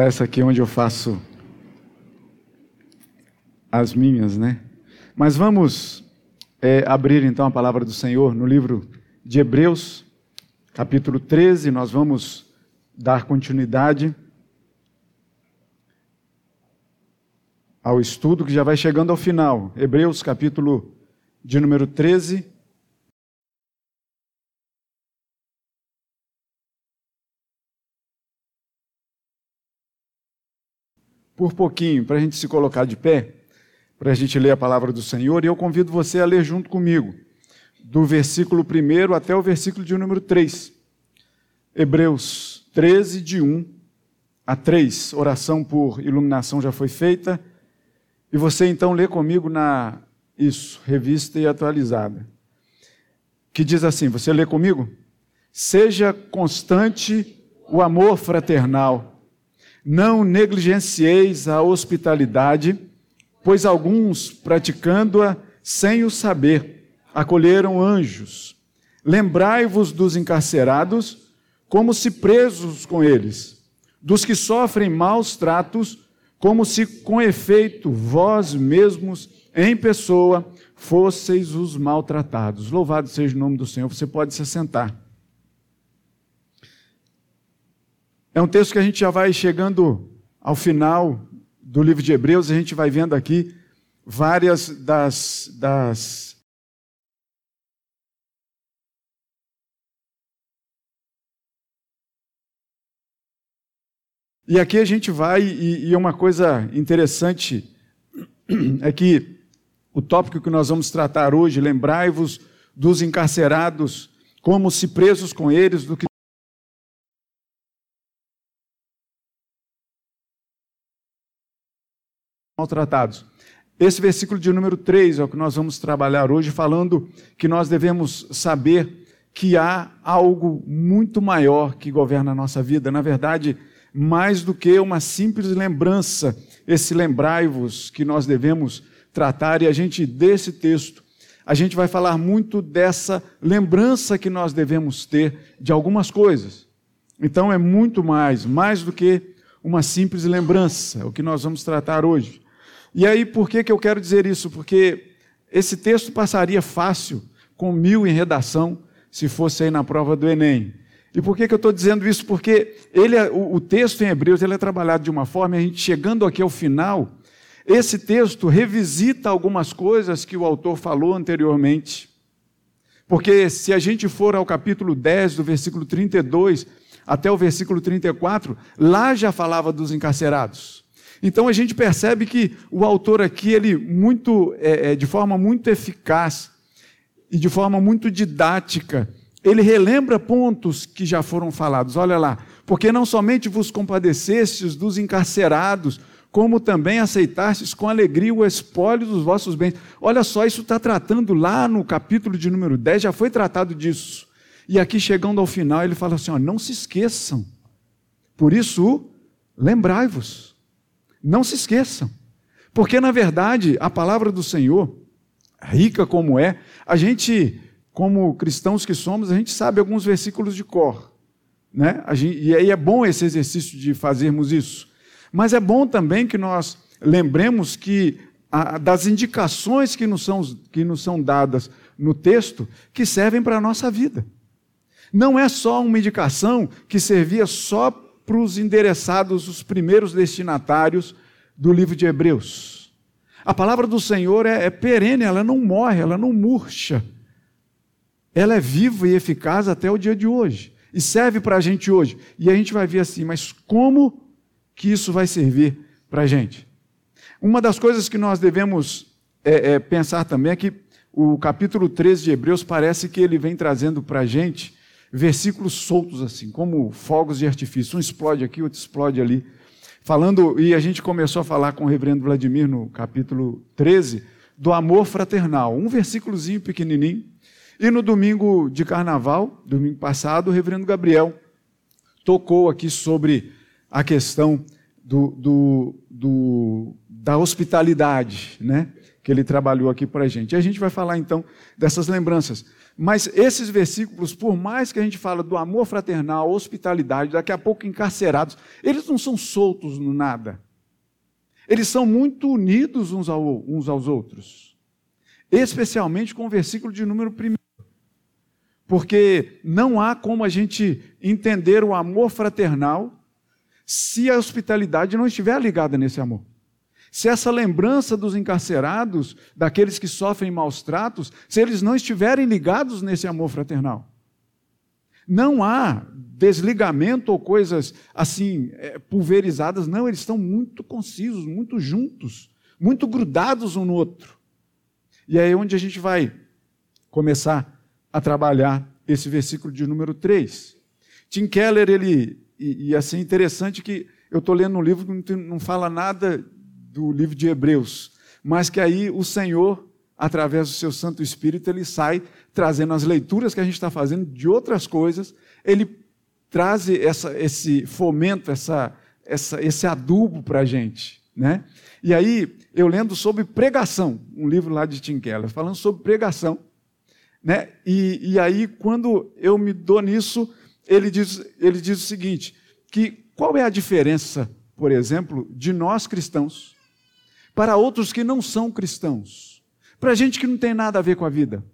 Essa aqui onde eu faço as minhas, né? Mas vamos é, abrir então a palavra do Senhor no livro de Hebreus, capítulo 13. Nós vamos dar continuidade ao estudo que já vai chegando ao final. Hebreus, capítulo de número 13. Por pouquinho, para a gente se colocar de pé, para a gente ler a palavra do Senhor, e eu convido você a ler junto comigo, do versículo 1 até o versículo de número 3. Hebreus 13, de 1 a 3. Oração por iluminação já foi feita. E você então lê comigo na isso, revista e atualizada. Que diz assim: você lê comigo? Seja constante o amor fraternal. Não negligencieis a hospitalidade, pois alguns, praticando-a sem o saber, acolheram anjos. Lembrai-vos dos encarcerados, como se presos com eles, dos que sofrem maus tratos, como se com efeito vós mesmos, em pessoa, fosseis os maltratados. Louvado seja o nome do Senhor, você pode se sentar. É um texto que a gente já vai chegando ao final do livro de Hebreus, a gente vai vendo aqui várias das, das E aqui a gente vai, e, e uma coisa interessante é que o tópico que nós vamos tratar hoje, lembrai-vos dos encarcerados, como se presos com eles, do que maltratados. Esse versículo de número 3 é o que nós vamos trabalhar hoje, falando que nós devemos saber que há algo muito maior que governa a nossa vida. Na verdade, mais do que uma simples lembrança, esse lembrai-vos que nós devemos tratar, e a gente, desse texto, a gente vai falar muito dessa lembrança que nós devemos ter de algumas coisas. Então é muito mais, mais do que uma simples lembrança, o que nós vamos tratar hoje. E aí, por que, que eu quero dizer isso? Porque esse texto passaria fácil com mil em redação se fosse aí na prova do Enem. E por que, que eu estou dizendo isso? Porque ele, é, o, o, texto em Hebreus ele é trabalhado de uma forma, a gente chegando aqui ao final, esse texto revisita algumas coisas que o autor falou anteriormente. Porque se a gente for ao capítulo 10, do versículo 32 até o versículo 34, lá já falava dos encarcerados. Então a gente percebe que o autor aqui, ele muito, é, é, de forma muito eficaz e de forma muito didática, ele relembra pontos que já foram falados. Olha lá, porque não somente vos compadecestes dos encarcerados, como também aceitastes com alegria o espólio dos vossos bens. Olha só, isso está tratando lá no capítulo de número 10, já foi tratado disso. E aqui chegando ao final, ele fala assim: ó, não se esqueçam. Por isso, lembrai-vos. Não se esqueçam. Porque, na verdade, a palavra do Senhor, rica como é, a gente como cristãos que somos, a gente sabe alguns versículos de cor. Né? Gente, e aí é bom esse exercício de fazermos isso. Mas é bom também que nós lembremos que a, das indicações que nos, são, que nos são dadas no texto que servem para a nossa vida. Não é só uma indicação que servia só para os endereçados, os primeiros destinatários do livro de Hebreus. A palavra do Senhor é, é perene, ela não morre, ela não murcha ela é viva e eficaz até o dia de hoje. E serve para a gente hoje. E a gente vai ver assim, mas como que isso vai servir para a gente? Uma das coisas que nós devemos é, é, pensar também é que o capítulo 13 de Hebreus parece que ele vem trazendo para a gente versículos soltos assim, como fogos de artifício. Um explode aqui, outro explode ali. Falando, e a gente começou a falar com o reverendo Vladimir no capítulo 13, do amor fraternal. Um versículozinho pequenininho, e no domingo de carnaval, domingo passado, o reverendo Gabriel tocou aqui sobre a questão do, do, do, da hospitalidade, né? Que ele trabalhou aqui para a gente. E a gente vai falar então dessas lembranças. Mas esses versículos, por mais que a gente fala do amor fraternal, hospitalidade, daqui a pouco encarcerados, eles não são soltos no nada. Eles são muito unidos uns, ao, uns aos outros. Especialmente com o versículo de número 1. Porque não há como a gente entender o amor fraternal se a hospitalidade não estiver ligada nesse amor. Se essa lembrança dos encarcerados, daqueles que sofrem maus tratos, se eles não estiverem ligados nesse amor fraternal. Não há desligamento ou coisas assim é, pulverizadas, não, eles estão muito concisos, muito juntos, muito grudados um no outro. E aí é onde a gente vai começar a trabalhar esse versículo de número 3. Tim Keller, ele, e, e assim, interessante que eu estou lendo um livro que não, não fala nada do livro de Hebreus, mas que aí o Senhor, através do seu Santo Espírito, ele sai trazendo as leituras que a gente está fazendo de outras coisas, ele traz essa, esse fomento, essa, essa, esse adubo para a gente. Né? E aí, eu lendo sobre pregação, um livro lá de Tim Keller, falando sobre pregação, né? E, e aí, quando eu me dou nisso, ele diz, ele diz o seguinte: que qual é a diferença, por exemplo, de nós cristãos para outros que não são cristãos? Para gente que não tem nada a ver com a vida.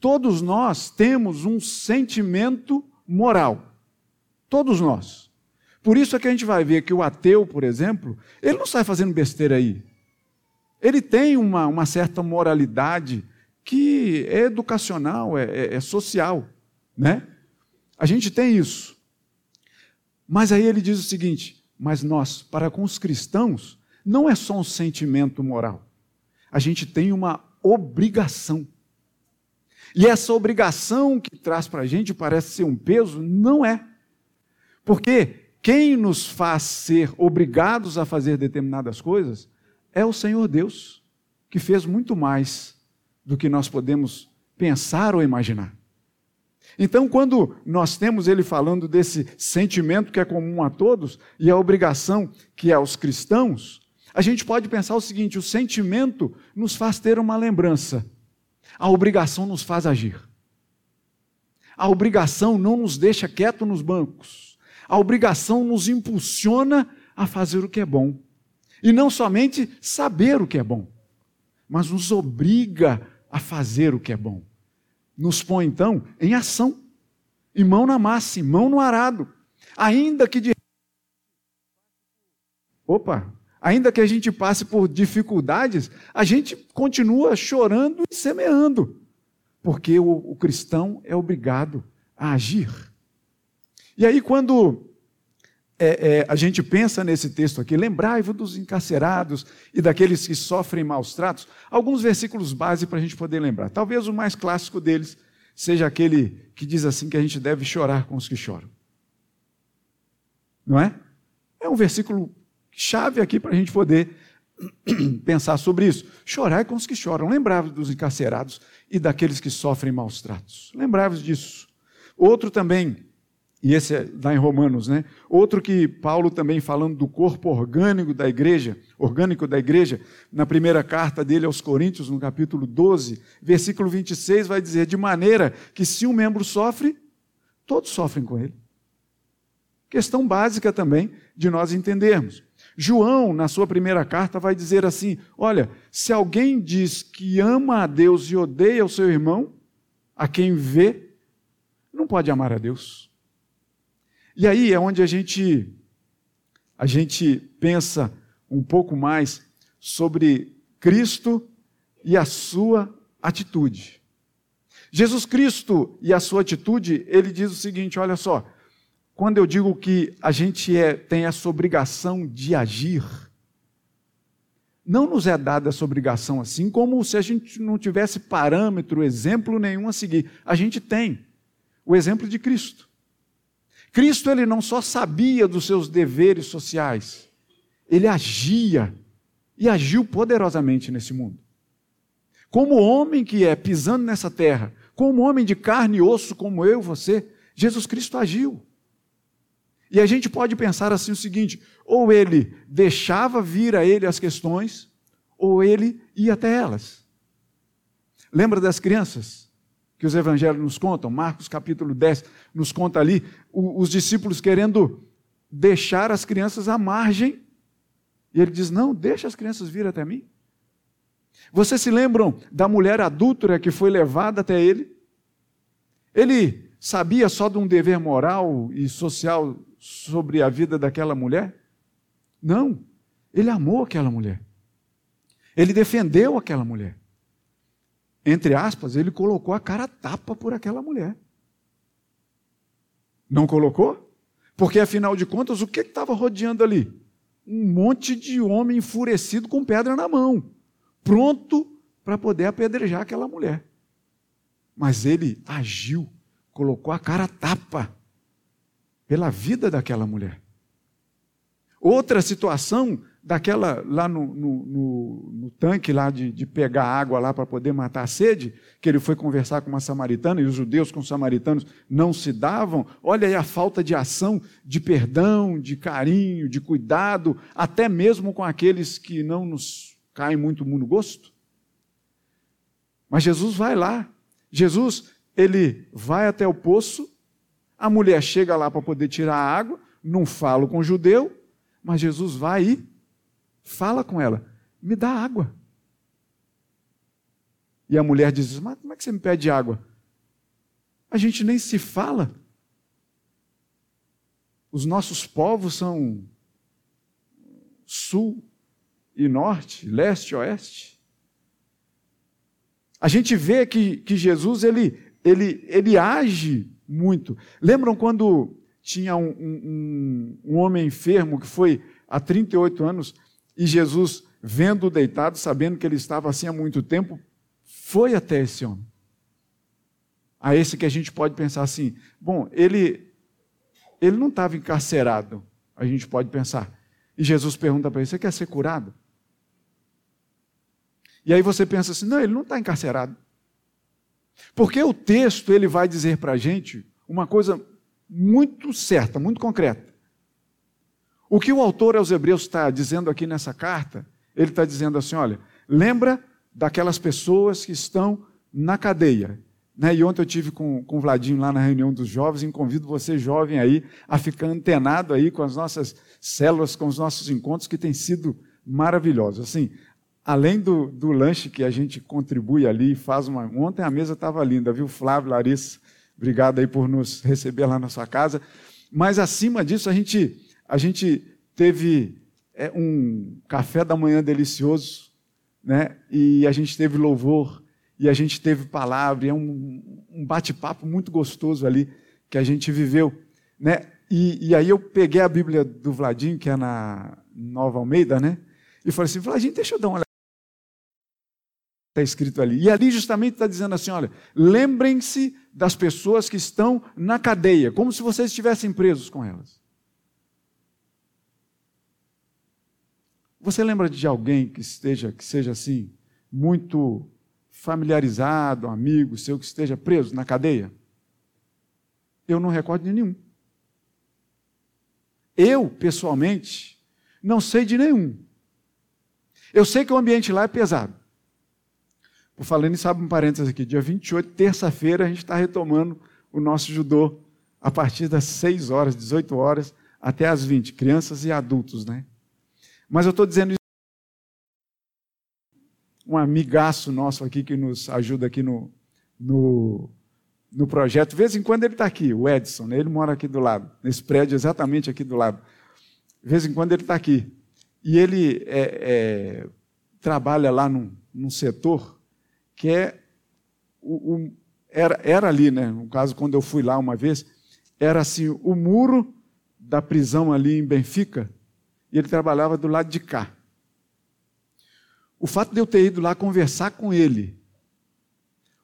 Todos nós temos um sentimento moral. Todos nós. Por isso é que a gente vai ver que o ateu, por exemplo, ele não sai fazendo besteira aí. Ele tem uma, uma certa moralidade que é educacional, é, é, é social, né? A gente tem isso. Mas aí ele diz o seguinte: mas nós, para com os cristãos, não é só um sentimento moral. A gente tem uma obrigação. E essa obrigação que traz para a gente parece ser um peso, não é. Porque quem nos faz ser obrigados a fazer determinadas coisas é o Senhor Deus, que fez muito mais do que nós podemos pensar ou imaginar. Então, quando nós temos ele falando desse sentimento que é comum a todos e a obrigação que é aos cristãos, a gente pode pensar o seguinte: o sentimento nos faz ter uma lembrança, a obrigação nos faz agir. A obrigação não nos deixa quieto nos bancos. A obrigação nos impulsiona a fazer o que é bom. E não somente saber o que é bom, mas nos obriga a fazer o que é bom. Nos põe, então, em ação, em mão na massa, em mão no arado. Ainda que de. Opa! Ainda que a gente passe por dificuldades, a gente continua chorando e semeando, porque o, o cristão é obrigado a agir. E aí, quando é, é, a gente pensa nesse texto aqui, lembrai-vos dos encarcerados e daqueles que sofrem maus tratos, alguns versículos base para a gente poder lembrar. Talvez o mais clássico deles seja aquele que diz assim que a gente deve chorar com os que choram. Não é? É um versículo chave aqui para a gente poder pensar sobre isso. Chorar com os que choram. Lembrai-vos dos encarcerados e daqueles que sofrem maus tratos. Lembrai-vos disso. Outro também e esse é em Romanos, né? Outro que Paulo também falando do corpo orgânico da igreja, orgânico da igreja, na primeira carta dele aos Coríntios, no capítulo 12, versículo 26, vai dizer: de maneira que se um membro sofre, todos sofrem com ele. Questão básica também de nós entendermos. João, na sua primeira carta, vai dizer assim: olha, se alguém diz que ama a Deus e odeia o seu irmão, a quem vê, não pode amar a Deus. E aí é onde a gente a gente pensa um pouco mais sobre Cristo e a sua atitude. Jesus Cristo e a sua atitude, ele diz o seguinte: olha só, quando eu digo que a gente é, tem essa obrigação de agir, não nos é dada essa obrigação assim, como se a gente não tivesse parâmetro, exemplo nenhum a seguir. A gente tem o exemplo de Cristo. Cristo ele não só sabia dos seus deveres sociais, ele agia e agiu poderosamente nesse mundo. Como homem que é pisando nessa terra, como homem de carne e osso como eu e você, Jesus Cristo agiu. E a gente pode pensar assim o seguinte: ou ele deixava vir a ele as questões, ou ele ia até elas. Lembra das crianças que os evangelhos nos contam? Marcos capítulo 10 nos conta ali os discípulos querendo deixar as crianças à margem. E ele diz: Não, deixa as crianças vir até mim. Vocês se lembram da mulher adúltera que foi levada até ele? Ele sabia só de um dever moral e social sobre a vida daquela mulher? Não. Ele amou aquela mulher. Ele defendeu aquela mulher. Entre aspas, ele colocou a cara tapa por aquela mulher. Não colocou? Porque afinal de contas, o que estava rodeando ali? Um monte de homem enfurecido com pedra na mão, pronto para poder apedrejar aquela mulher. Mas ele agiu, colocou a cara tapa pela vida daquela mulher. Outra situação daquela lá no, no, no, no tanque lá de, de, pegar água lá para poder matar a sede, que ele foi conversar com uma samaritana e os judeus com os samaritanos não se davam. Olha aí a falta de ação, de perdão, de carinho, de cuidado, até mesmo com aqueles que não nos caem muito no gosto. Mas Jesus vai lá. Jesus, ele vai até o poço, a mulher chega lá para poder tirar a água, não fala com o judeu, mas Jesus vai e Fala com ela, me dá água. E a mulher diz: Mas como é que você me pede água? A gente nem se fala. Os nossos povos são sul e norte, leste e oeste. A gente vê que, que Jesus ele, ele, ele age muito. Lembram quando tinha um, um, um homem enfermo que foi há 38 anos e Jesus, vendo-o deitado, sabendo que ele estava assim há muito tempo, foi até esse homem. A esse que a gente pode pensar assim: bom, ele, ele não estava encarcerado, a gente pode pensar. E Jesus pergunta para ele: você quer ser curado? E aí você pensa assim: não, ele não está encarcerado. Porque o texto ele vai dizer para a gente uma coisa muito certa, muito concreta. O que o autor aos Hebreus está dizendo aqui nessa carta, ele está dizendo assim: olha, lembra daquelas pessoas que estão na cadeia. Né? E ontem eu tive com, com o Vladinho lá na reunião dos jovens, e convido você, jovem, aí, a ficar antenado aí com as nossas células, com os nossos encontros, que tem sido maravilhosos. Assim, além do, do lanche que a gente contribui ali, faz uma. Ontem a mesa estava linda, viu, Flávio, Larissa? Obrigado aí por nos receber lá na sua casa. Mas acima disso, a gente a gente teve é, um café da manhã delicioso, né? E a gente teve louvor, e a gente teve palavra, e é um, um bate-papo muito gostoso ali que a gente viveu, né? E, e, aí eu peguei a Bíblia do Vladinho, que é na Nova Almeida, né? E falei assim, Vladinho, deixa eu dar uma olhada. Está escrito ali. E ali justamente está dizendo assim: olha, lembrem-se das pessoas que estão na cadeia, como se vocês estivessem presos com elas. Você lembra de alguém que esteja, que seja assim, muito familiarizado, amigo seu, que esteja preso na cadeia? Eu não recordo de nenhum. Eu, pessoalmente, não sei de nenhum. Eu sei que o ambiente lá é pesado. Por falando nisso, abre um parênteses aqui. Dia 28, terça-feira, a gente está retomando o nosso judô a partir das 6 horas, 18 horas, até as 20, crianças e adultos, né? Mas eu estou dizendo isso. Um amigaço nosso aqui que nos ajuda aqui no, no, no projeto. De vez em quando ele está aqui, o Edson, né? ele mora aqui do lado, nesse prédio exatamente aqui do lado. De vez em quando ele está aqui. E ele é, é, trabalha lá num, num, setor que é. O, o, era, era ali, né? No caso, quando eu fui lá uma vez, era assim: o muro da prisão ali em Benfica e ele trabalhava do lado de cá. O fato de eu ter ido lá conversar com ele,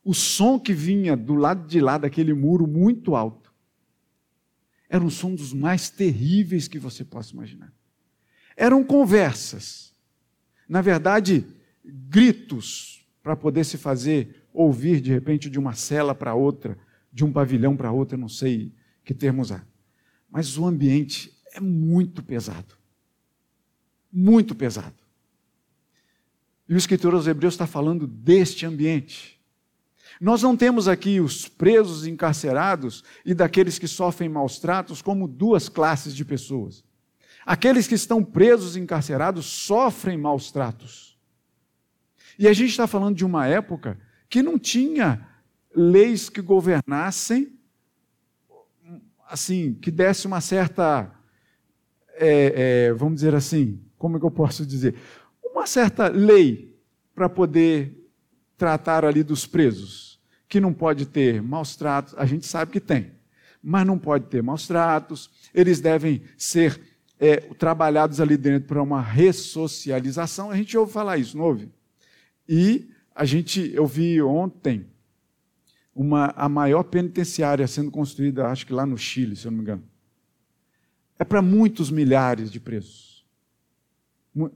o som que vinha do lado de lá daquele muro muito alto, era um som dos mais terríveis que você possa imaginar. Eram conversas, na verdade, gritos para poder se fazer ouvir de repente de uma cela para outra, de um pavilhão para outra, não sei que termo usar. mas o ambiente é muito pesado. Muito pesado. E o escritor aos Hebreus está falando deste ambiente. Nós não temos aqui os presos encarcerados e daqueles que sofrem maus tratos como duas classes de pessoas. Aqueles que estão presos encarcerados sofrem maus tratos. E a gente está falando de uma época que não tinha leis que governassem, assim, que desse uma certa, é, é, vamos dizer assim, como é que eu posso dizer? Uma certa lei para poder tratar ali dos presos, que não pode ter maus tratos, a gente sabe que tem, mas não pode ter maus tratos, eles devem ser é, trabalhados ali dentro para uma ressocialização, a gente ouve falar isso, não ouve? E a gente, eu vi ontem uma, a maior penitenciária sendo construída, acho que lá no Chile, se eu não me engano. É para muitos milhares de presos.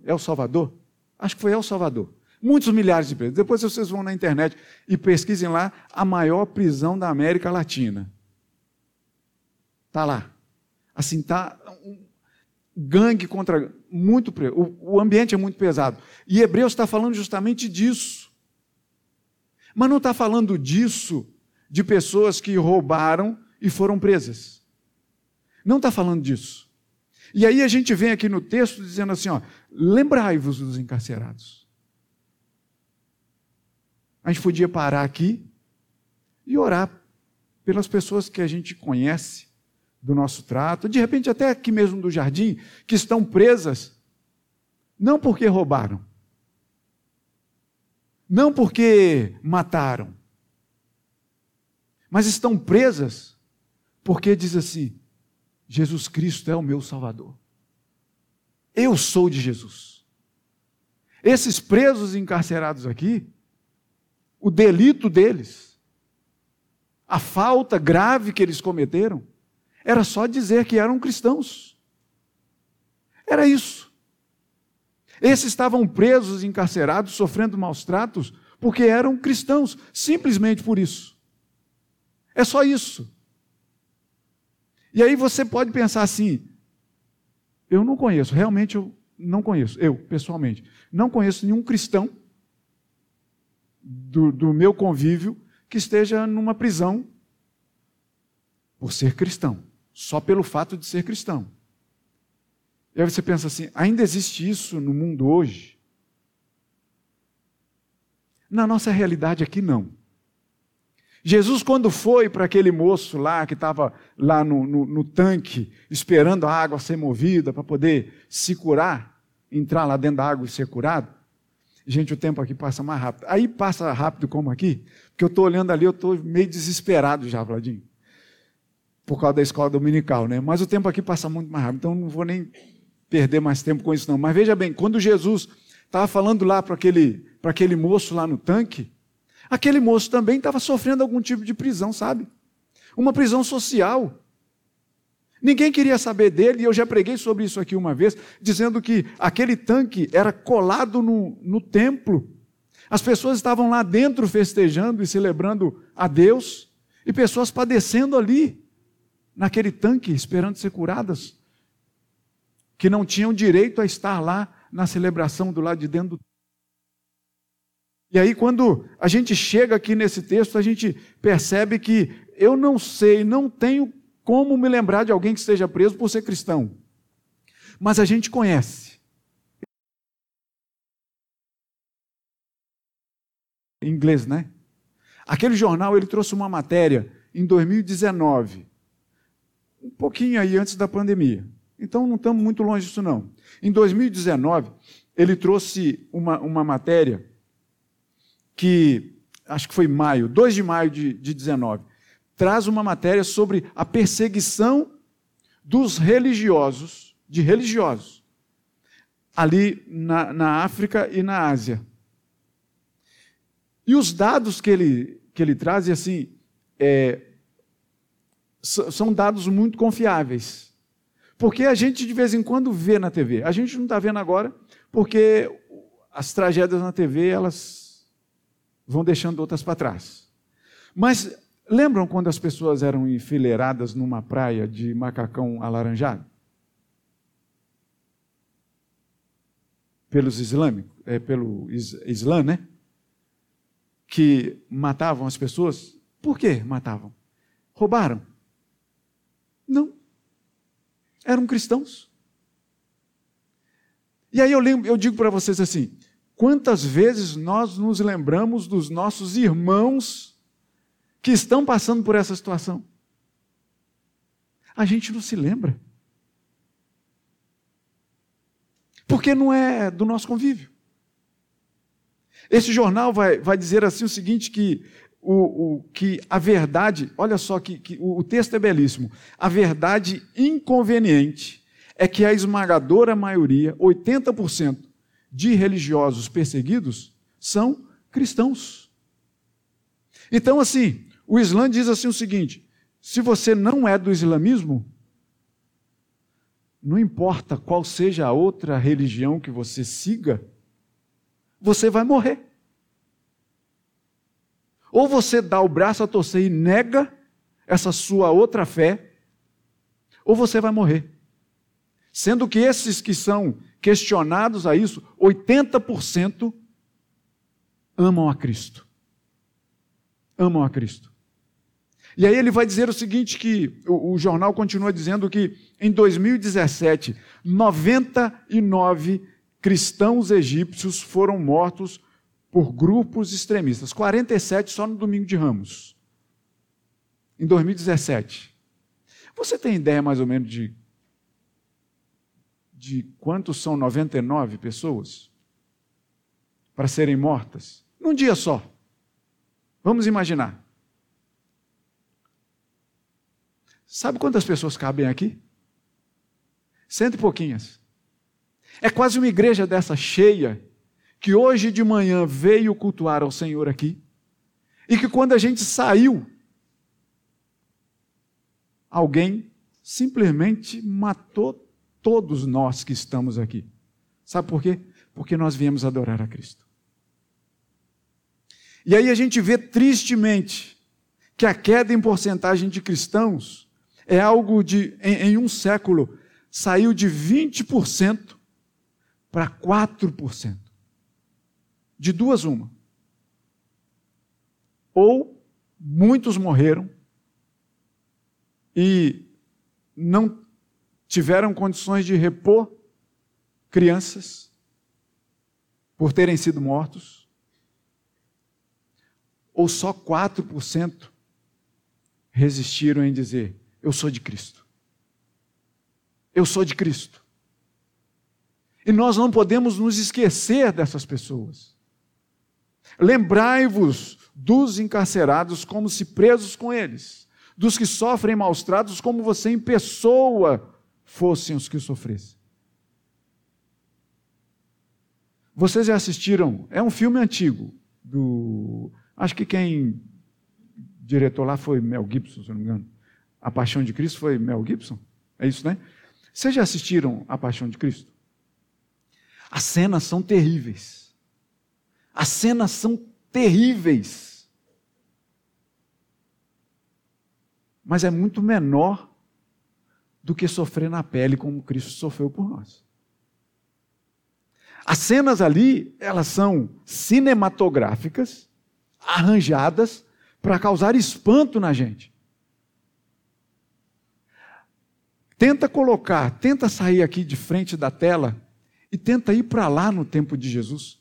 É o Salvador? Acho que foi El Salvador. Muitos milhares de presos. Depois vocês vão na internet e pesquisem lá a maior prisão da América Latina. Está lá. Assim, está gangue contra. Muito. O, o ambiente é muito pesado. E Hebreus está falando justamente disso. Mas não está falando disso de pessoas que roubaram e foram presas. Não está falando disso. E aí a gente vem aqui no texto dizendo assim: ó, lembrai-vos dos encarcerados. A gente podia parar aqui e orar pelas pessoas que a gente conhece do nosso trato, de repente até aqui mesmo do jardim, que estão presas, não porque roubaram, não porque mataram, mas estão presas porque diz assim: Jesus Cristo é o meu Salvador. Eu sou de Jesus. Esses presos encarcerados aqui, o delito deles, a falta grave que eles cometeram, era só dizer que eram cristãos. Era isso. Esses estavam presos, encarcerados, sofrendo maus tratos, porque eram cristãos, simplesmente por isso. É só isso. E aí você pode pensar assim: eu não conheço, realmente eu não conheço, eu pessoalmente, não conheço nenhum cristão do, do meu convívio que esteja numa prisão por ser cristão, só pelo fato de ser cristão. E aí você pensa assim: ainda existe isso no mundo hoje? Na nossa realidade aqui, não. Jesus, quando foi para aquele moço lá, que estava lá no, no, no, tanque, esperando a água ser movida para poder se curar, entrar lá dentro da água e ser curado, gente, o tempo aqui passa mais rápido. Aí passa rápido como aqui, porque eu estou olhando ali, eu estou meio desesperado já, Vladinho, por causa da escola dominical, né? Mas o tempo aqui passa muito mais rápido, então não vou nem perder mais tempo com isso, não. Mas veja bem, quando Jesus estava falando lá para aquele, aquele moço lá no tanque, aquele moço também estava sofrendo algum tipo de prisão, sabe? Uma prisão social. Ninguém queria saber dele, e eu já preguei sobre isso aqui uma vez, dizendo que aquele tanque era colado no, no templo. As pessoas estavam lá dentro festejando e celebrando a Deus, e pessoas padecendo ali, naquele tanque, esperando ser curadas que não tinham direito a estar lá na celebração do lado de dentro do e aí, quando a gente chega aqui nesse texto, a gente percebe que eu não sei, não tenho como me lembrar de alguém que esteja preso por ser cristão. Mas a gente conhece. Em inglês, né? Aquele jornal ele trouxe uma matéria em 2019, um pouquinho aí antes da pandemia. Então não estamos muito longe disso, não. Em 2019, ele trouxe uma, uma matéria que, acho que foi maio, 2 de maio de, de 19, traz uma matéria sobre a perseguição dos religiosos, de religiosos, ali na, na África e na Ásia. E os dados que ele, que ele traz, assim, é, são dados muito confiáveis. Porque a gente de vez em quando vê na TV. A gente não está vendo agora, porque as tragédias na TV elas vão deixando outras para trás. Mas Lembram quando as pessoas eram enfileiradas numa praia de macacão alaranjado? Pelos islâmicos, é, pelo Islã, né? Que matavam as pessoas. Por que matavam? Roubaram? Não. Eram cristãos. E aí eu, lembro, eu digo para vocês assim: quantas vezes nós nos lembramos dos nossos irmãos que estão passando por essa situação? A gente não se lembra. Porque não é do nosso convívio. Esse jornal vai, vai dizer assim o seguinte: que, o, o que a verdade, olha só que, que o, o texto é belíssimo. A verdade inconveniente é que a esmagadora maioria, 80% de religiosos perseguidos, são cristãos. Então, assim, o Islã diz assim o seguinte: se você não é do islamismo, não importa qual seja a outra religião que você siga, você vai morrer. Ou você dá o braço a torcer e nega essa sua outra fé, ou você vai morrer. Sendo que esses que são questionados a isso, 80% amam a Cristo. Amam a Cristo. E aí ele vai dizer o seguinte: que o, o jornal continua dizendo que em 2017, 99 cristãos egípcios foram mortos por grupos extremistas. 47 só no domingo de Ramos. Em 2017. Você tem ideia mais ou menos de de quantos são 99 pessoas para serem mortas num dia só? Vamos imaginar. Sabe quantas pessoas cabem aqui? Cento e pouquinhas. É quase uma igreja dessa cheia que hoje de manhã veio cultuar ao Senhor aqui e que quando a gente saiu, alguém simplesmente matou todos nós que estamos aqui. Sabe por quê? Porque nós viemos adorar a Cristo. E aí a gente vê tristemente que a queda em porcentagem de cristãos é algo de, em, em um século, saiu de 20% para 4%. De duas, uma. Ou muitos morreram e não tiveram condições de repor crianças por terem sido mortos, ou só 4% resistiram em dizer: Eu sou de Cristo. Eu sou de Cristo. E nós não podemos nos esquecer dessas pessoas. Lembrai-vos dos encarcerados como se presos com eles, dos que sofrem maus tratos como você em pessoa fossem os que sofressem. Vocês já assistiram? É um filme antigo do, acho que quem diretor lá foi Mel Gibson, se não me engano. A Paixão de Cristo foi Mel Gibson? É isso, né? Vocês já assistiram A Paixão de Cristo? As cenas são terríveis. As cenas são terríveis. Mas é muito menor do que sofrer na pele como Cristo sofreu por nós. As cenas ali, elas são cinematográficas, arranjadas para causar espanto na gente. Tenta colocar, tenta sair aqui de frente da tela e tenta ir para lá no tempo de Jesus.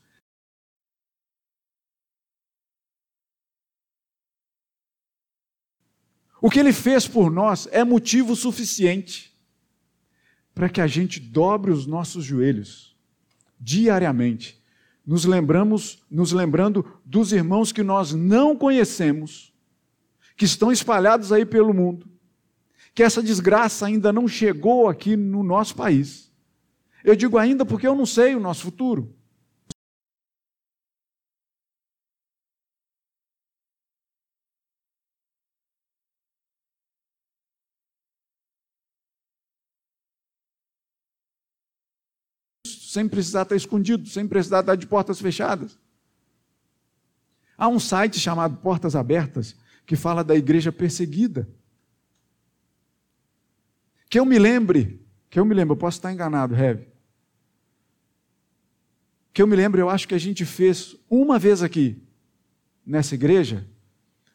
O que ele fez por nós é motivo suficiente para que a gente dobre os nossos joelhos diariamente, nos lembramos, nos lembrando dos irmãos que nós não conhecemos, que estão espalhados aí pelo mundo, que essa desgraça ainda não chegou aqui no nosso país. Eu digo ainda porque eu não sei o nosso futuro. Sem precisar estar escondido, sem precisar estar de portas fechadas. Há um site chamado Portas Abertas que fala da igreja perseguida. Que eu me lembre, que eu me lembre, eu posso estar enganado, Rev. Que eu me lembre, eu acho que a gente fez uma vez aqui, nessa igreja,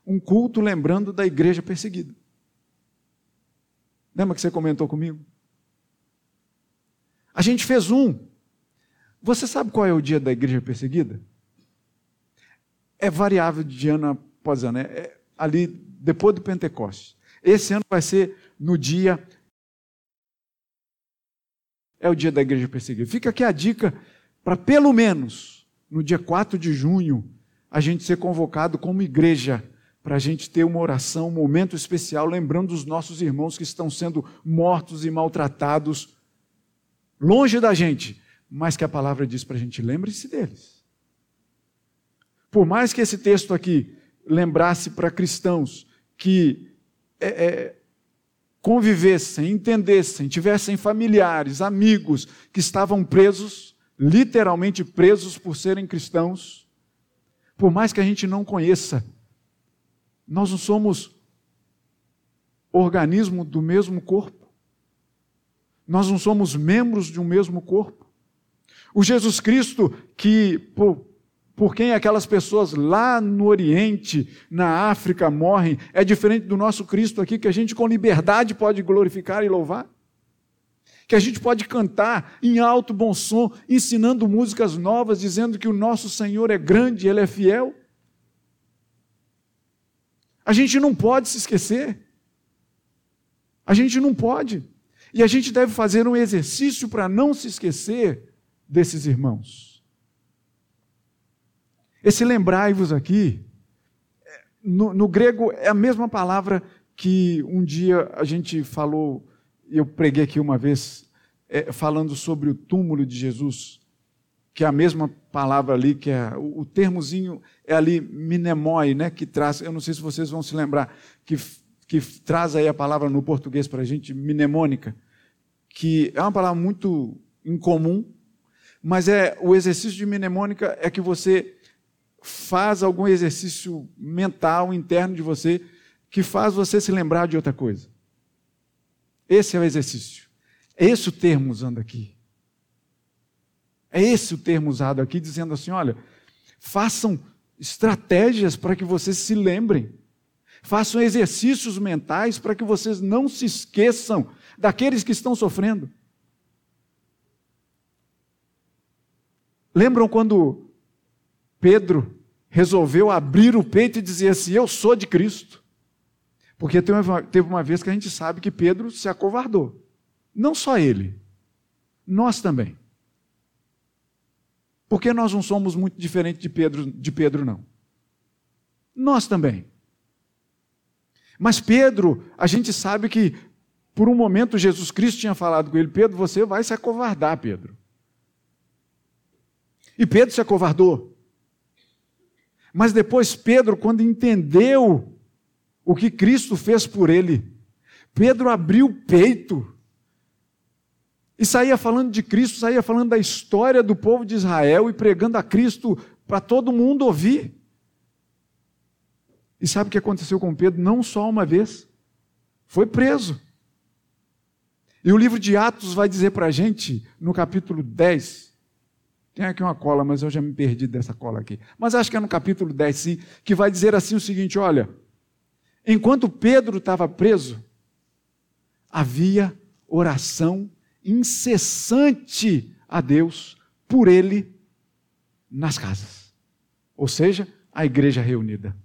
um culto lembrando da igreja perseguida. Lembra que você comentou comigo? A gente fez um. Você sabe qual é o dia da igreja perseguida? É variável de ano após ano. É ali depois do Pentecostes. Esse ano vai ser no dia. É o dia da igreja perseguida. Fica aqui a dica para pelo menos no dia 4 de junho a gente ser convocado como igreja para a gente ter uma oração, um momento especial, lembrando dos nossos irmãos que estão sendo mortos e maltratados longe da gente, mas que a palavra diz para a gente: lembre-se deles. Por mais que esse texto aqui lembrasse para cristãos que é, é, convivessem, entendessem, tivessem familiares, amigos que estavam presos, literalmente presos por serem cristãos, por mais que a gente não conheça nós não somos organismo do mesmo corpo. Nós não somos membros de um mesmo corpo. O Jesus Cristo, que por, por quem aquelas pessoas lá no Oriente, na África, morrem, é diferente do nosso Cristo aqui, que a gente com liberdade pode glorificar e louvar. Que a gente pode cantar em alto bom som, ensinando músicas novas, dizendo que o nosso Senhor é grande, Ele é fiel. A gente não pode se esquecer. A gente não pode. E a gente deve fazer um exercício para não se esquecer desses irmãos. Esse lembrai-vos aqui, no, no, grego é a mesma palavra que um dia a gente falou, eu preguei aqui uma vez, é, falando sobre o túmulo de Jesus que é a mesma palavra ali, que é o, o termozinho é ali minemoi, né, que traz, eu não sei se vocês vão se lembrar, que, que traz aí a palavra no português para a gente, mnemônica, que é uma palavra muito incomum, mas é o exercício de mnemônica é que você faz algum exercício mental interno de você que faz você se lembrar de outra coisa. Esse é o exercício. É esse o termo usando aqui. É esse o termo usado aqui, dizendo assim: olha, façam estratégias para que vocês se lembrem. Façam exercícios mentais para que vocês não se esqueçam daqueles que estão sofrendo. Lembram quando Pedro resolveu abrir o peito e dizer assim: Eu sou de Cristo? Porque teve uma vez que a gente sabe que Pedro se acovardou. Não só ele, nós também. Porque nós não somos muito diferentes de Pedro, de Pedro não. Nós também. Mas Pedro, a gente sabe que por um momento Jesus Cristo tinha falado com ele: Pedro, você vai se acovardar, Pedro. E Pedro se acovardou. Mas depois Pedro, quando entendeu o que Cristo fez por ele, Pedro abriu o peito e saía falando de Cristo, saía falando da história do povo de Israel e pregando a Cristo para todo mundo ouvir. E sabe o que aconteceu com Pedro? Não só uma vez, foi preso. E o livro de Atos vai dizer para a gente, no capítulo 10, tem aqui uma cola, mas eu já me perdi dessa cola aqui. Mas acho que é no capítulo 10, sim, que vai dizer assim o seguinte: olha, enquanto Pedro estava preso, havia oração incessante a Deus por ele nas casas. Ou seja, a igreja reunida.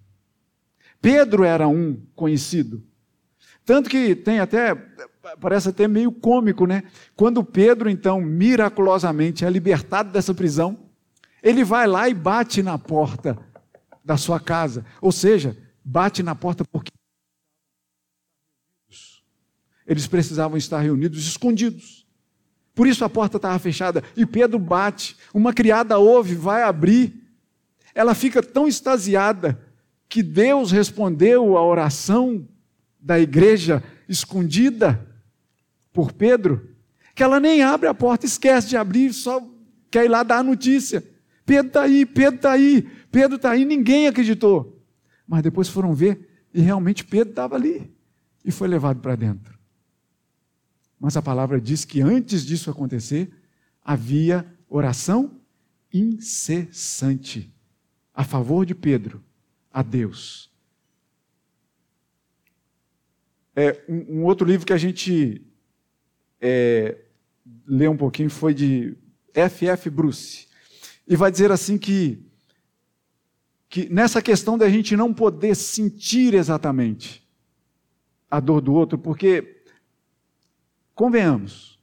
Pedro era um conhecido. Tanto que tem até, parece até meio cômico, né? Quando Pedro, então, miraculosamente é libertado dessa prisão, ele vai lá e bate na porta da sua casa. Ou seja, bate na porta porque eles precisavam estar reunidos, escondidos. Por isso a porta estava fechada e Pedro bate. Uma criada ouve, vai abrir. Ela fica tão extasiada que Deus respondeu à oração da igreja escondida por Pedro, que ela nem abre a porta, esquece de abrir, só quer ir lá dar a notícia. Pedro está aí, Pedro está aí, Pedro está aí, ninguém acreditou. Mas depois foram ver, E realmente Pedro estava ali e foi levado para dentro. Mas a palavra diz que antes disso acontecer, havia oração incessante a favor de Pedro, a Deus. É, um, um outro livro que a gente é, lê um pouquinho foi de F.F. Bruce. E vai dizer assim que, que nessa questão da gente não poder sentir exatamente a dor do outro, porque, convenhamos,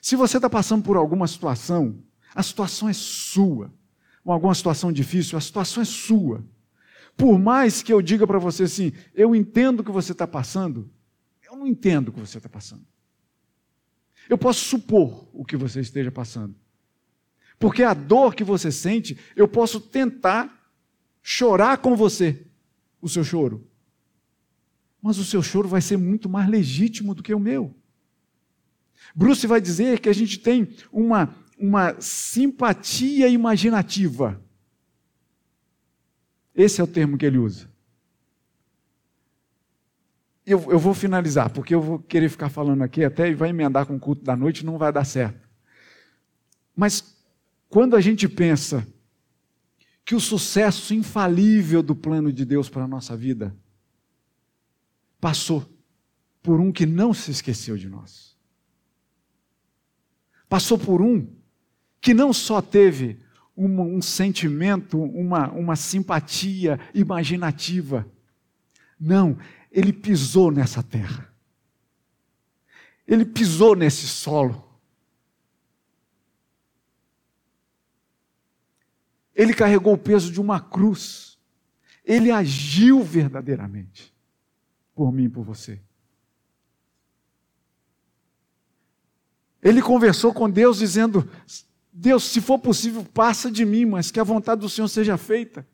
se você está passando por alguma situação, a situação é sua, ou alguma situação difícil, a situação é sua. Por mais que eu diga para você assim, eu entendo o que você está passando, eu não entendo o que você está passando. Eu posso supor o que você esteja passando. Porque a dor que você sente, eu posso tentar chorar com você o seu choro. Mas o seu choro vai ser muito mais legítimo do que o meu. Bruce vai dizer que a gente tem uma, uma simpatia imaginativa. Esse é o termo que ele usa. Eu, eu vou finalizar, porque eu vou querer ficar falando aqui até e vai emendar com o culto da noite, não vai dar certo. Mas quando a gente pensa que o sucesso infalível do plano de Deus para a nossa vida passou por um que não se esqueceu de nós. Passou por um que não só teve um, sentimento, uma, uma simpatia imaginativa. Não, ele pisou nessa terra. Ele pisou nesse solo. Ele carregou o peso de uma cruz. Ele agiu verdadeiramente por mim e por você. Ele conversou com Deus dizendo: Deus, se for possível, passa de mim, mas que a vontade do Senhor seja feita.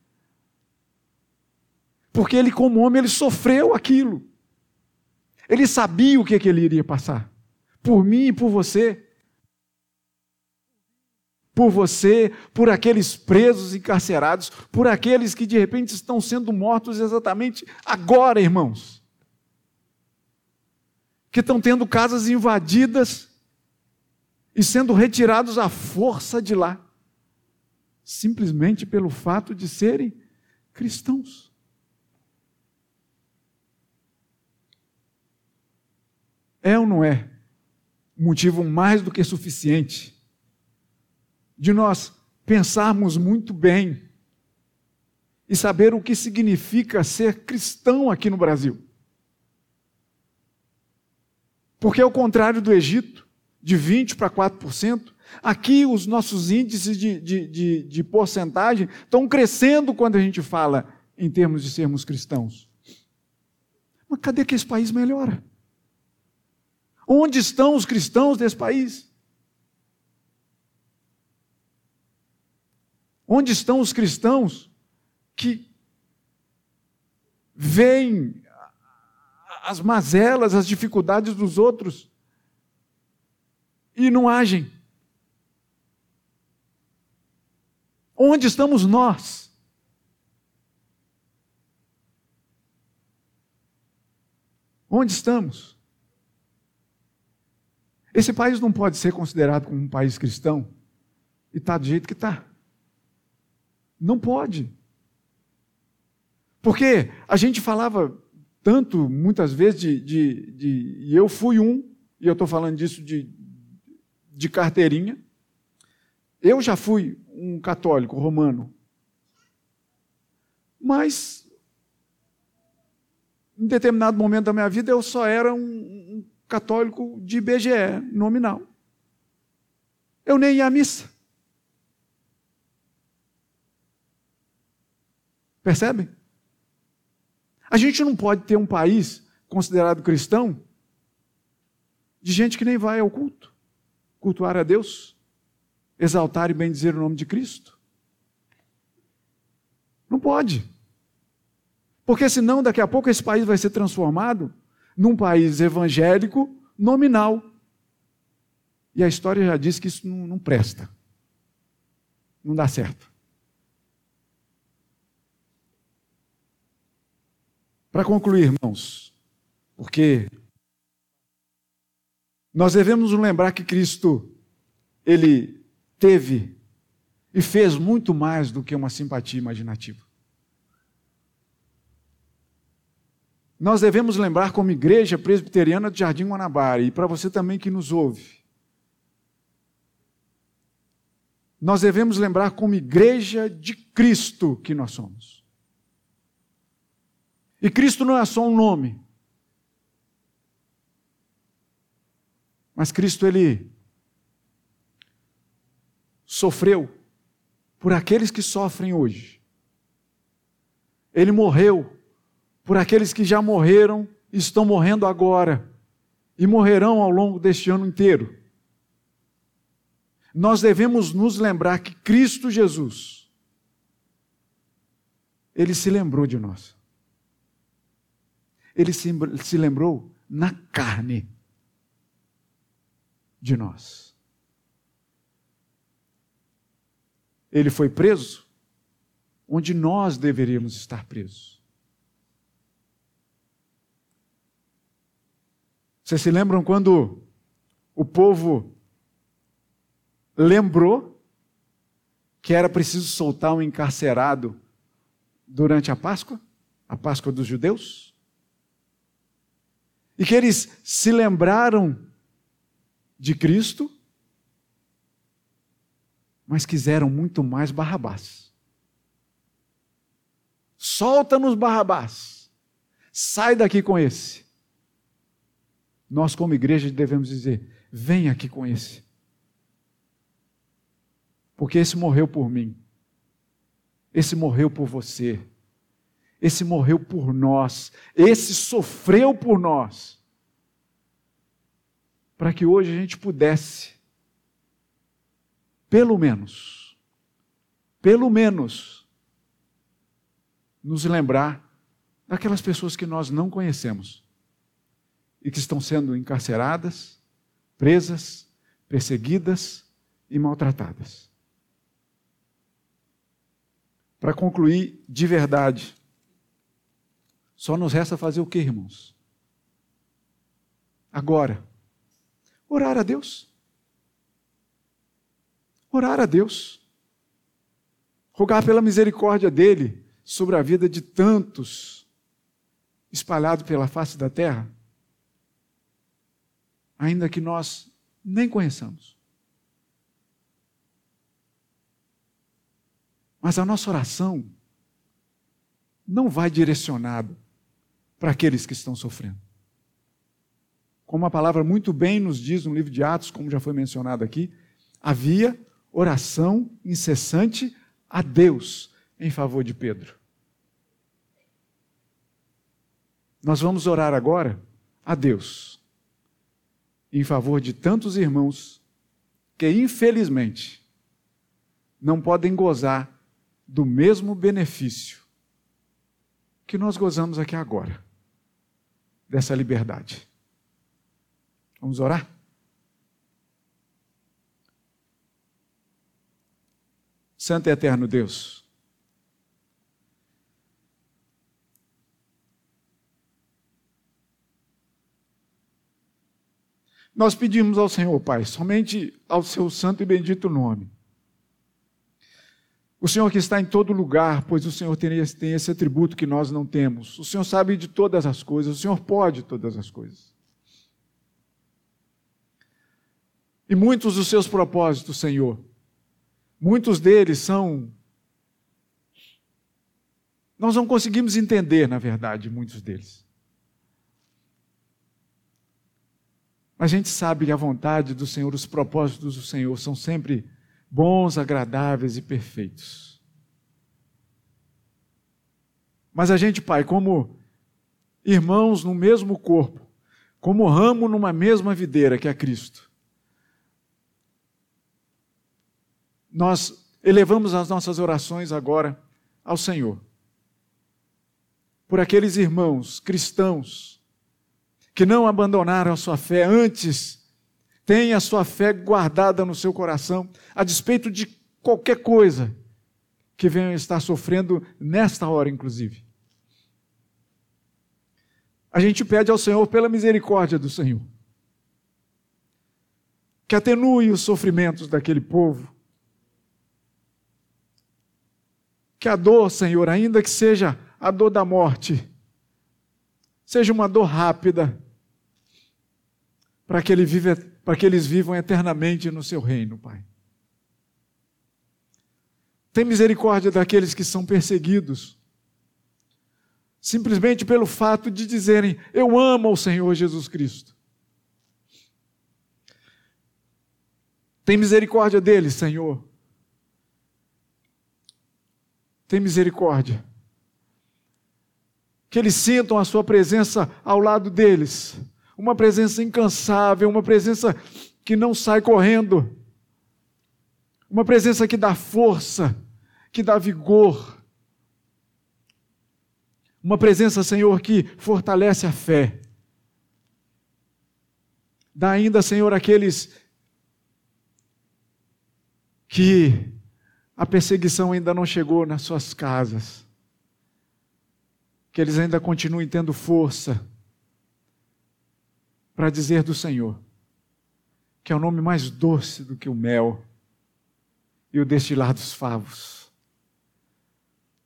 Porque ele, como homem, ele sofreu aquilo. Ele sabia o que, que ele iria passar. Por mim e por você por você, por aqueles presos encarcerados, por aqueles que de repente estão sendo mortos exatamente agora, irmãos. Que estão tendo casas invadidas e sendo retirados à força de lá, simplesmente pelo fato de serem cristãos. É ou não é motivo mais do que suficiente de nós pensarmos muito bem e saber o que significa ser cristão aqui no Brasil. Porque, ao contrário do Egito, de 20% para 4%, aqui os nossos índices de, de, de, de porcentagem estão crescendo quando a gente fala em termos de sermos cristãos. Mas cadê que esse país melhora? Onde estão os cristãos desse país? Onde estão os cristãos que veem as mazelas, as dificuldades dos outros e não agem? Onde estamos nós? Onde estamos? Esse país não pode ser considerado como um país cristão e está do jeito que está. Não pode. Porque a gente falava tanto, muitas vezes, de. de, de e eu fui um, e eu estou falando disso de, de carteirinha. Eu já fui um católico romano. Mas, em determinado momento da minha vida, eu só era um, um católico de IBGE, nominal. Eu nem ia à missa. Percebem? A gente não pode ter um país considerado cristão de gente que nem vai ao culto, cultuar a Deus, exaltar e bendizer o nome de Cristo. Não pode. Porque senão daqui a pouco esse país vai ser transformado num país evangélico nominal. E a história já diz que isso não, não presta. Não dá certo. Para concluir, irmãos, porque nós devemos nos lembrar que Cristo, ele teve e fez muito mais do que uma simpatia imaginativa. Nós devemos lembrar como igreja presbiteriana de Jardim Guanabara, e para você também que nos ouve, nós devemos lembrar como igreja de Cristo que nós somos. E Cristo não é só um nome. Mas Cristo, ele sofreu por aqueles que sofrem hoje. Ele morreu por aqueles que já morreram estão morrendo agora e morrerão ao longo deste ano inteiro. Nós devemos nos lembrar que Cristo Jesus, ele se lembrou de nós ele se, se lembrou na carne de nós. Ele foi preso onde nós deveríamos estar presos. Vocês se lembram quando o povo lembrou que era preciso soltar um encarcerado durante a Páscoa, a Páscoa dos judeus? e que eles se lembraram de Cristo, mas quiseram muito mais Barrabás. Solta-nos Barrabás. Sai daqui com esse. Nós, como igreja, devemos dizer: vem aqui com esse. Porque esse morreu por mim. Esse morreu por você. Esse morreu por nós, esse sofreu por nós, para que hoje a gente pudesse, pelo menos, pelo menos, nos lembrar daquelas pessoas que nós não conhecemos e que estão sendo encarceradas, presas, perseguidas e maltratadas. Para concluir de verdade, só nos resta fazer o que, irmãos? Agora, orar a Deus. Orar a Deus. Rogar pela misericórdia dele sobre a vida de tantos espalhados pela face da terra, ainda que nós nem conheçamos. Mas a nossa oração não vai direcionada para aqueles que estão sofrendo. Como a palavra muito bem nos diz no livro de Atos, como já foi mencionado aqui, havia oração incessante a Deus em favor de Pedro. Nós vamos orar agora a Deus em favor de tantos irmãos que, infelizmente, não podem gozar do mesmo benefício que nós gozamos aqui agora dessa liberdade. Vamos orar? Santo e eterno Deus, nós pedimos ao Senhor, Pai, somente ao seu santo e bendito nome, o Senhor que está em todo lugar, pois o Senhor tem esse, tem esse atributo que nós não temos. O Senhor sabe de todas as coisas, o Senhor pode todas as coisas. E muitos dos seus propósitos, Senhor, muitos deles são. Nós não conseguimos entender, na verdade, muitos deles. A gente sabe que a vontade do Senhor, os propósitos do Senhor são sempre bons, agradáveis e perfeitos. Mas a gente, Pai, como irmãos no mesmo corpo, como ramo numa mesma videira que é Cristo, nós elevamos as nossas orações agora ao Senhor. Por aqueles irmãos cristãos que não abandonaram a sua fé antes Tenha a sua fé guardada no seu coração, a despeito de qualquer coisa que venham estar sofrendo nesta hora, inclusive. A gente pede ao Senhor pela misericórdia do Senhor. Que atenue os sofrimentos daquele povo. Que a dor, Senhor, ainda que seja a dor da morte, seja uma dor rápida, para que, ele vive, para que eles vivam eternamente no seu reino, Pai. Tem misericórdia daqueles que são perseguidos, simplesmente pelo fato de dizerem: Eu amo o Senhor Jesus Cristo. Tem misericórdia deles, Senhor. Tem misericórdia. Que eles sintam a Sua presença ao lado deles uma presença incansável, uma presença que não sai correndo, uma presença que dá força, que dá vigor, uma presença, Senhor, que fortalece a fé. Dá ainda, Senhor, aqueles que a perseguição ainda não chegou nas suas casas, que eles ainda continuem tendo força para dizer do Senhor, que é o nome mais doce do que o mel e o destilar dos favos.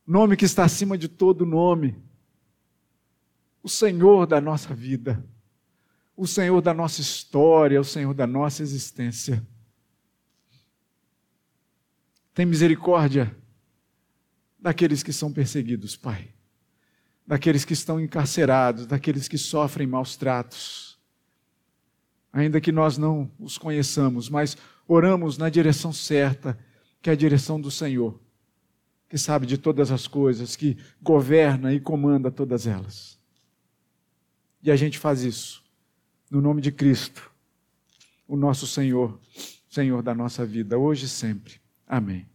Nome que está acima de todo nome. O Senhor da nossa vida, o Senhor da nossa história, o Senhor da nossa existência. Tem misericórdia daqueles que são perseguidos, Pai, daqueles que estão encarcerados, daqueles que sofrem maus tratos ainda que nós não os conheçamos, mas oramos na direção certa, que é a direção do Senhor, que sabe de todas as coisas, que governa e comanda todas elas. E a gente faz isso no nome de Cristo, o nosso Senhor, Senhor da nossa vida, hoje e sempre. Amém.